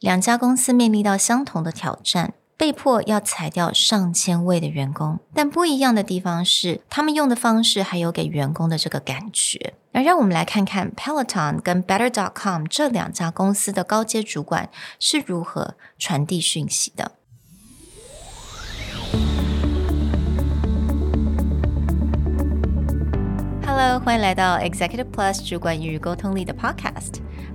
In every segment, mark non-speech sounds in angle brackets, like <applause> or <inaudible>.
两家公司面临到相同的挑战，被迫要裁掉上千位的员工。但不一样的地方是，他们用的方式还有给员工的这个感觉。那让我们来看看 Peloton 跟 Better.com 这两家公司的高阶主管是如何传递讯息的。Hello，欢迎来到 Executive Plus 主管与沟通力的 Podcast。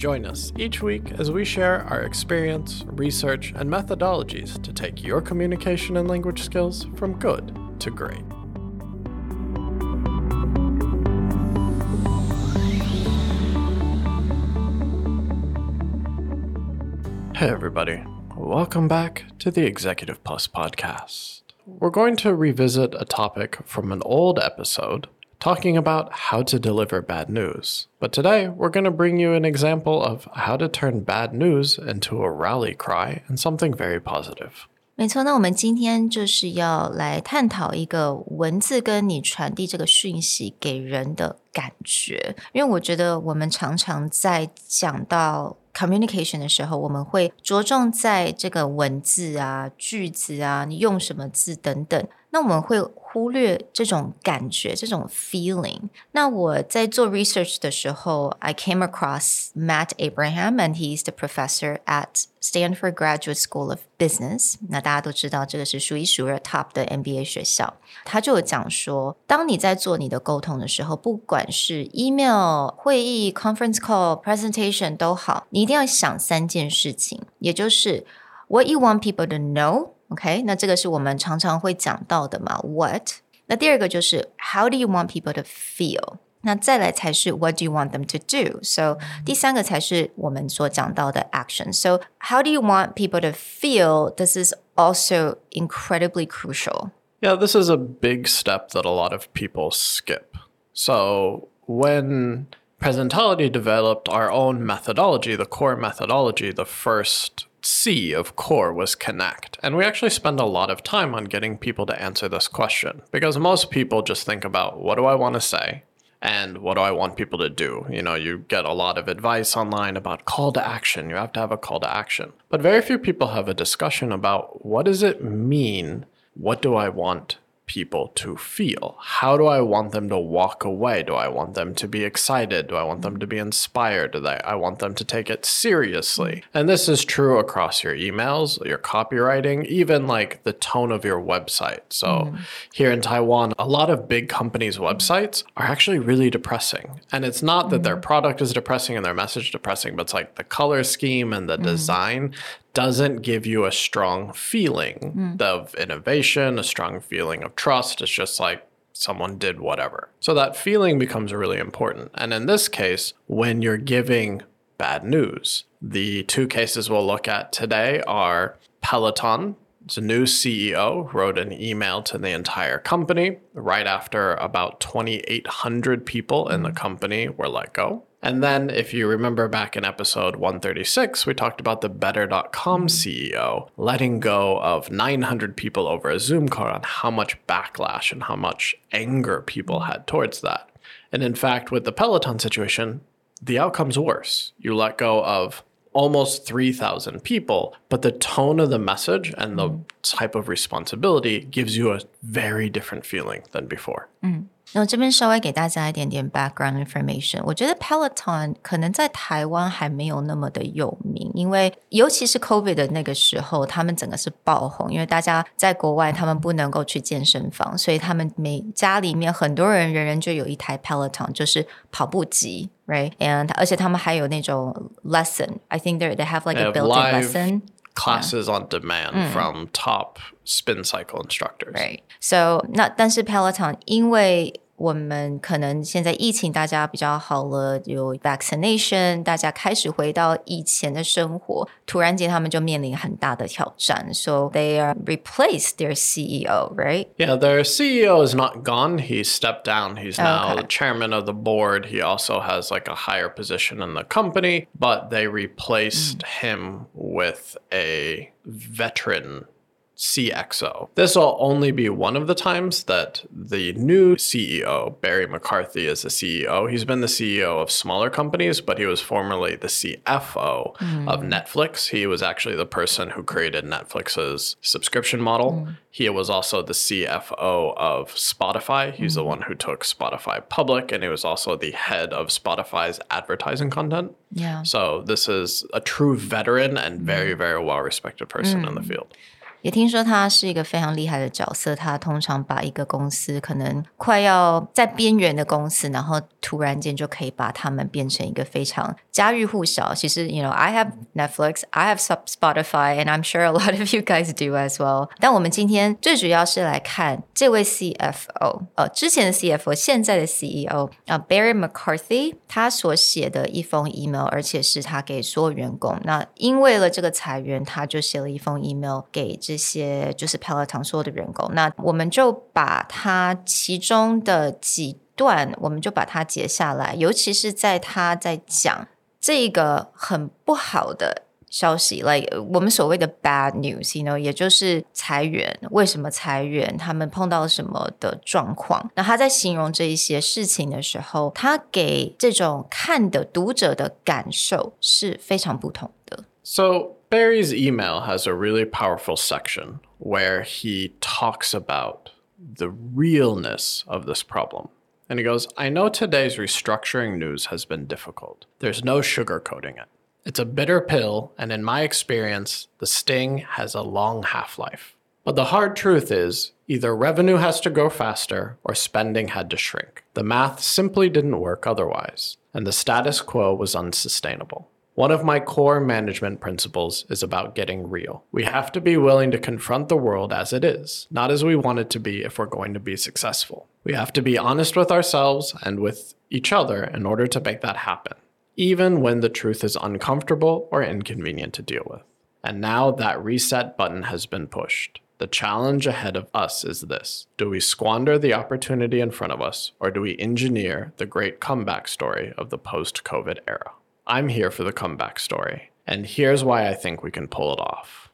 Join us each week as we share our experience, research, and methodologies to take your communication and language skills from good to great. Hey, everybody. Welcome back to the Executive Plus podcast. We're going to revisit a topic from an old episode talking about how to deliver bad news. But today, we're going to bring you an example of how to turn bad news into a rally cry and something very positive. 没错，那我们今天就是要来探讨一个文字跟你传递这个讯息给人的感觉，因为我觉得我们常常在讲到 communication 的时候，我们会着重在这个文字啊、句子啊，你用什么字等等。 那我们会忽略这种感觉，这种 feeling。那我在做 research 的时候，I came across Matt Abraham and he's the professor at Stanford Graduate School of Business。那大家都知道，这个是数一数二 top 的 MBA 学校。他就有讲说，当你在做你的沟通的时候，不管是 email、会议、conference call、presentation 都好，你一定要想三件事情，也就是 what you want people to know。 OK，那这个是我们常常会讲到的嘛？What？那第二个就是 How do you want people to feel？那再来才是 What do you want them to do？So 第三个才是我们所讲到的 action。So how do you want people to feel？This is also incredibly crucial。 Yeah, this is a big step that a lot of people skip. So, when Presentality developed our own methodology, the core methodology, the first C of core was connect. And we actually spend a lot of time on getting people to answer this question because most people just think about what do I want to say? And what do I want people to do? You know, you get a lot of advice online about call to action. You have to have a call to action. But very few people have a discussion about what does it mean? What do I want people to feel? How do I want them to walk away? Do I want them to be excited? Do I want them to be inspired? Do I, I want them to take it seriously? And this is true across your emails, your copywriting, even like the tone of your website. So mm-hmm. here in Taiwan, a lot of big companies' websites are actually really depressing. And it's not that their mm-hmm. product is depressing and their message depressing, but it's like the color scheme and the mm-hmm. design doesn't give you a strong feeling hmm. of innovation, a strong feeling of trust. It's just like someone did whatever. So that feeling becomes really important. And in this case, when you're giving bad news, the two cases we'll look at today are Peloton. It's a new CEO wrote an email to the entire company right after about 2,800 people in the hmm. company were let go. And then, if you remember back in episode 136, we talked about the Better.com mm-hmm. CEO letting go of 900 people over a Zoom call on how much backlash and how much anger people mm-hmm. had towards that. And in fact, with the Peloton situation, the outcome's worse. You let go of almost 3,000 people, but the tone of the message and the mm-hmm. type of responsibility gives you a very different feeling than before. 那我这边稍微给大家一点点 background information。我觉得 Peloton 可能在台湾还没有那么的有名，因为尤其是 COVID 的那个时候，他们整个是爆红，因为大家在国外他们不能够去健身房，所以他们每家里面很多人人人就有一台 Peloton，就是跑步机，right？And 而且他们还有那种 lesson。I think they they have like a built-in lesson。classes on demand from top spin cycle instructors. Right. So 那但是 Peloton 因为 我们可能现在疫情大家比较好了，有 vaccination，大家开始回到以前的生活，突然间他们就面临很大的挑战。So they are replaced their CEO, right? Yeah, their CEO is not gone. He stepped down. He's now Okay. chairman of the board. He also has like a higher position in the company, but they replaced him with a veteran CXO. This will only be one of the times that the new CEO, Barry McCarthy, is the CEO. He's been the CEO of smaller companies, but he was formerly the CFO of hmm. Netflix. He was actually the person who created Netflix's subscription model. Hmm. He was also the CFO of Spotify. He's the hmm. one who took Spotify public, and he was also the head of Spotify's advertising content. Yeah. So this is a true veteran and very, very well respected person in the field. 也听说他是一个非常厉害的角色，他通常把一个公司可能快要在边缘的公司，然后突然间就可以把他们变成一个非常家喻户晓。其实，you know, I have Netflix, I have Sp- Spotify, and I'm sure a lot of you guys do as well. 但我们今天最主要是来看这位 CFO，呃，之前的 CFO，现在的 CEO 啊、Barry McCarthy，他所写的一封 email，而且是他给所有员工。那因为了这个裁员，他就写了一封 email 给这些就是 Peloton 所有的员工。那我们就把他其中的几段，我们就把它截下来，尤其是在他在讲这个很不好的。消息，like 我们所谓的 bad news，you know，也就是裁员。为什么裁员？他们碰到什么的状况？那他在形容这一些事情的时候，他给这种看的读者的感受是非常不同的。 So Barry's email has a really powerful section where he talks about the realness of this problem. And he goes, I know today's restructuring news has been difficult. There's no sugarcoating it. It's a bitter pill, and in my experience, the sting has a long half life. But the hard truth is either revenue has to grow faster or spending had to shrink. The math simply didn't work otherwise, and the status quo was unsustainable. One of my core management principles is about getting real. We have to be willing to confront the world as it is, not as we want it to be if we're going to be successful. We have to be honest with ourselves and with each other in order to make that happen, even when the truth is uncomfortable or inconvenient to deal with. And now that reset button has been pushed. The challenge ahead of us is this Do we squander the opportunity in front of us, or do we engineer the great comeback story of the post COVID era? I'm here for the comeback story, and here's why I think we can pull it off.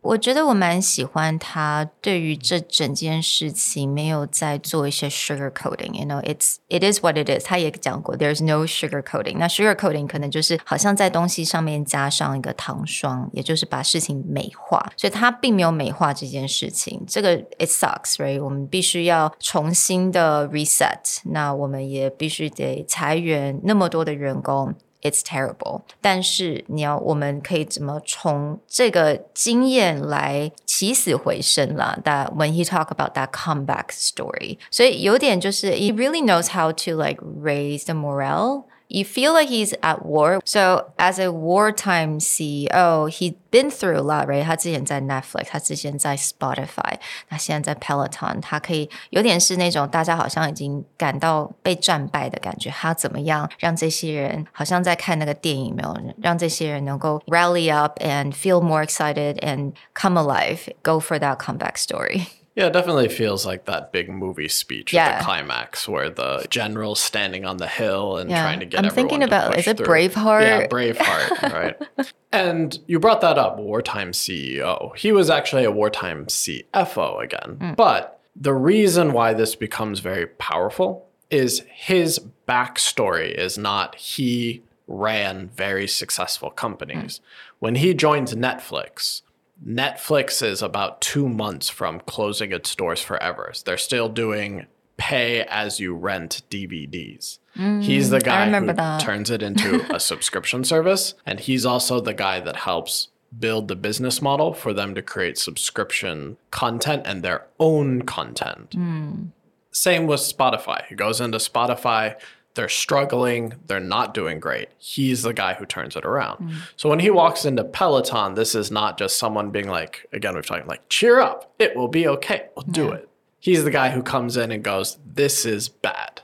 我觉得我蛮喜欢他对于这整件事情没有在做一些 sugar coating，you know it's it is what it is。他也讲过，there's no sugar coating。那 sugar coating 可能就是好像在东西上面加上一个糖霜，也就是把事情美化。所以他并没有美化这件事情。这个 it sucks，right？我们必须要重新的 reset。那我们也必须得裁员那么多的员工。 It's terrible，但是你要，我们可以怎么从这个经验来起死回生啦？That when he talk about that comeback story，所以有点就是 he really knows how to like raise the morale。 You feel like he's at war. So as a wartime CEO, he'd been through a lot, right? 他之前在 Netflix，他之前在 Spotify，那现在在 Peloton，他可以有点是那种大家好像已经感到被战败的感觉。他怎么样让这些人好像在看那个电影，没有让这些人能够 rally up and feel more excited and come alive, go for that comeback story. Yeah, it definitely feels like that big movie speech at the climax where the general's standing on the hill and Yeah. trying to get I'm everyone thinking about- is it through. Braveheart? Yeah, Braveheart, <laughs> right. And you brought that up, wartime CEO. He was actually a wartime CFO again. Hmm. But the reason why this becomes very powerful is his backstory is not he ran very successful companies. Hmm. When he joins Netflix, Netflix is about two months from closing its doors forever. They're still doing pay as you rent DVDs. Mm, he's the guy who that. turns it into <laughs> a subscription service. And he's also the guy that helps build the business model for them to create subscription content and their own content. Mm. Same with Spotify. He goes into Spotify, they're struggling, they're not doing great. He's the guy who turns it around. So when he walks into Peloton, this is not just someone being like, again, we've talked like, cheer up, it will be okay, we'll do it. He's the guy who comes in and goes, This is bad.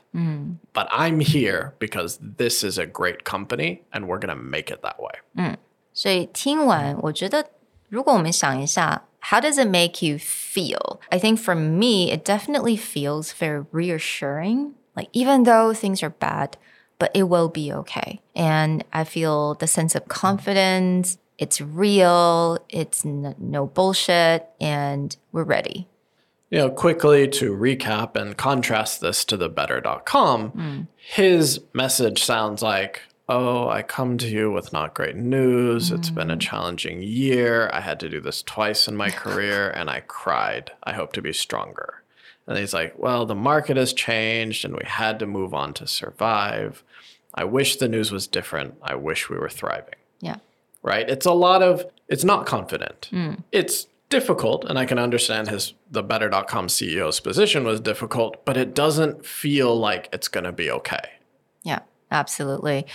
But I'm here because this is a great company and we're going to make it that way. 所以听完，我觉得如果我们想一下，How does it make you feel? I think for me, it definitely feels very reassuring. like even though things are bad, but it will be okay. And I feel the sense of confidence. It's real. It's n- no bullshit, and we're ready. You know, quickly to recap and contrast this to the better.com, mm. his message sounds like, Oh, I come to you with not great news. It's been a mm. challenging year. I had to do this twice in my <laughs> career and I cried. I hope to be stronger. And he's like, Well, the market has changed and we had to move on to survive. I wish the news was different. I wish we were thriving Yeah. right? It's a lot of it's not confident. Hmm. It's difficult and I can understand his the better.com CEO's position was difficult, but it doesn't feel like it's going to be okay. Yeah, absolutely.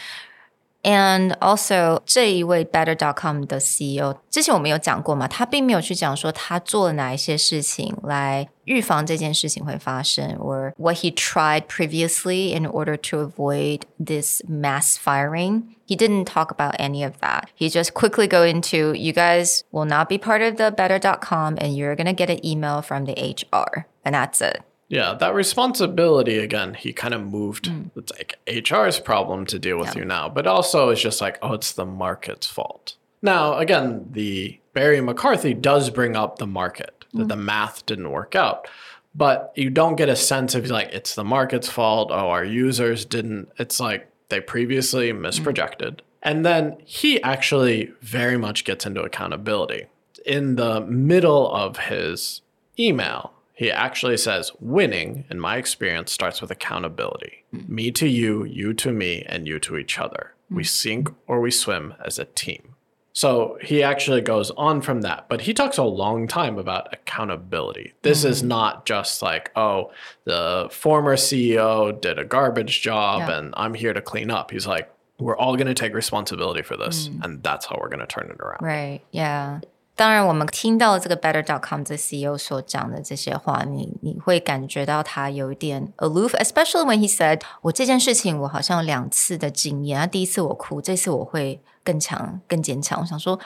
And also，这一位 Better.com 的 CEO，之前我们有讲过嘛，他并没有去讲说他做了哪一些事情来预防这件事情会发生，or what he tried previously in order to avoid this mass firing. He didn't talk about any of that. He just quickly go into, you guys will not be part of the Better.com, and you're gonna get an email from the HR, and that's it. Yeah, that responsibility again, he kind of moved. Mm. It's like HR's problem to deal with you now, but also it's just like, oh, it's the market's fault. Now, again, the Barry McCarthy does bring up the market, that mm. the math didn't work out. But you don't get a sense of like it's the market's fault. Oh, our users didn't. It's like they previously mm. misprojected. And then he actually very much gets into accountability. In the middle of his email, he actually says, winning, in my experience, starts with accountability. Me to you, you to me, and you to each other. We hmm. sink or we swim as a team. So he actually goes on from that, but he talks a long time about accountability. This is hmm. not just like, oh, the former CEO did a garbage job Yeah. and I'm here to clean up. He's like, we're all going to take responsibility for this, hmm. and that's how we're going to turn it around. Right, yeah. 当然，我们听到这个 Better.com 这 CEO 所讲的这些话，你你会感觉到他有一点 aloof，especially when he said，我这件事情我好像有两次的经验，啊，第一次我哭，这次我会更强、更坚强。我想说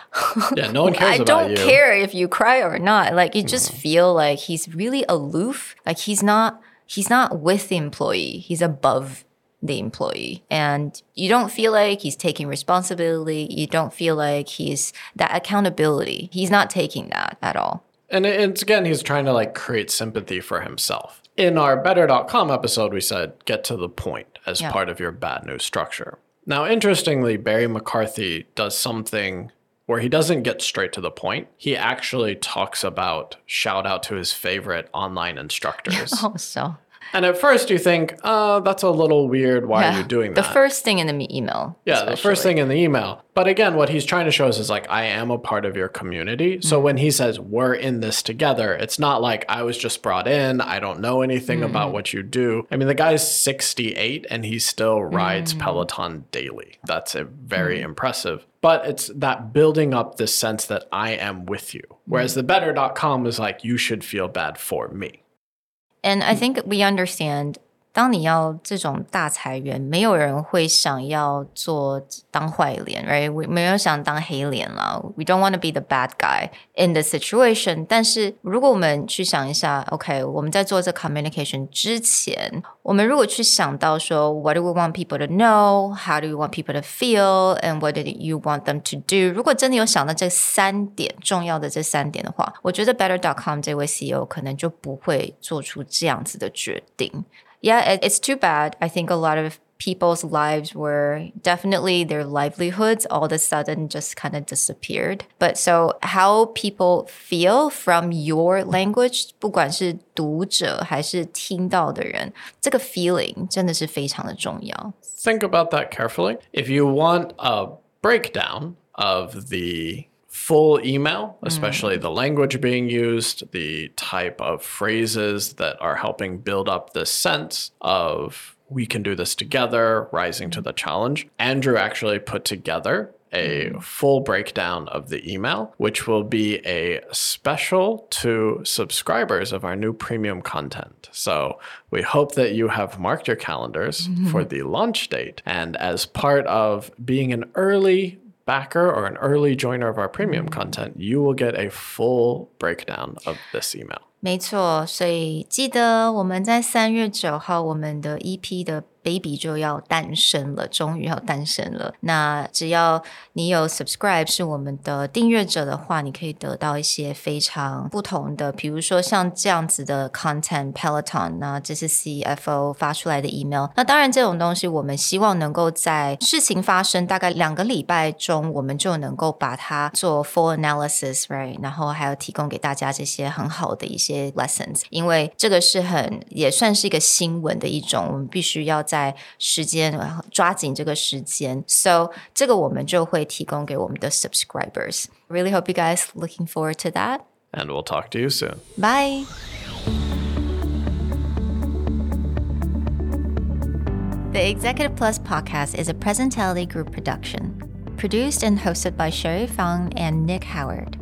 Yeah, no one cares <laughs> I about don't you. care if you cry or not. Like you just feel like he's really aloof. Like he's not he's not with the employee. He's above the employee. And you don't feel like he's taking responsibility. You don't feel like he's that accountability. He's not taking that at all. And it's again, he's trying to like create sympathy for himself. In our better.com episode, we said get to the point as Yeah. part of your bad news structure. Now, interestingly, Barry McCarthy does something where he doesn't get straight to the point. He actually talks about shout out to his favorite online instructors. <laughs> Oh, so and at first, you think, uh, that's a little weird. Why are you doing that? the first thing in the email. Yeah, the first thing in the email. But again, what he's trying to show us is like, I am a part of your community. So mm-hmm. when he says we're in this together, it's not like I was just brought in. I don't know anything about mm-hmm. what you do. I mean, the guy's 68 and he still rides mm. Peloton daily. That's a very mm. impressive. But it's that building up this sense that I am with you. Whereas mm. the better.com is like, you should feel bad for me. And I hmm. think we understand，当你要这种大裁员，没有人会想要做当坏脸，right？we- 没有想当黑脸啦。We don't want to be the bad guy in the situation。但是如果我们去想一下，OK，我们在做这 communication 之前，我们如果去想到说，What do we want people to know? How do we want people to feel? And what did you want them to do? 如果真的有想到这三点重要的这三点的话，我觉得 Better.com 这位 CEO 可能就不会做出这样子的决定。Yeah, it, it's too bad. I think a lot of people's lives were definitely their livelihoods all of a sudden just kind of disappeared. But so how people feel from your language, 不管是读者还是听到的人，这个 feeling 真的是非常的重要。 think about that carefully. If you want a breakdown of the full email, mm. especially the language being used, the type of phrases that are helping build up this sense of we can do this together, rising to the challenge. Andrew actually put together a mm. full breakdown of the email, which will be a special to subscribers of our new premium content. So we hope that you have marked your calendars <laughs> for the launch date. And as part of being an early backer or an early joiner of our premium content, you will get a full breakdown of this email. 没错，所以记得我们在三月九号，我们的 EP 的 baby 就要诞生了，终于要诞生了。那只要你有 subscribe 是我们的订阅者的话，你可以得到一些非常不同的，比如说像这样子的 content Peloton，那这是 CFO 发出来的 email。那当然这种东西，我们希望能够在事情发生大概两个礼拜中，我们就能够把它做 full analysis，right？然后还有提供给大家这些很好的一些 lessons，因为这个是很也算是一个新闻的一种，我们必须要在时间抓紧这个时间，so 这个我们就会提供给我们的 subscribers。Really hope you guys looking forward to that. And we'll talk to you soon. Bye. The Executive Plus podcast is a Presentality Group production, produced and hosted by Sherry Fang and Nick Howard.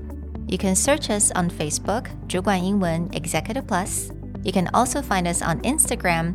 You can search us on Facebook, 主管英文 Executive Plus. You can also find us on Instagram,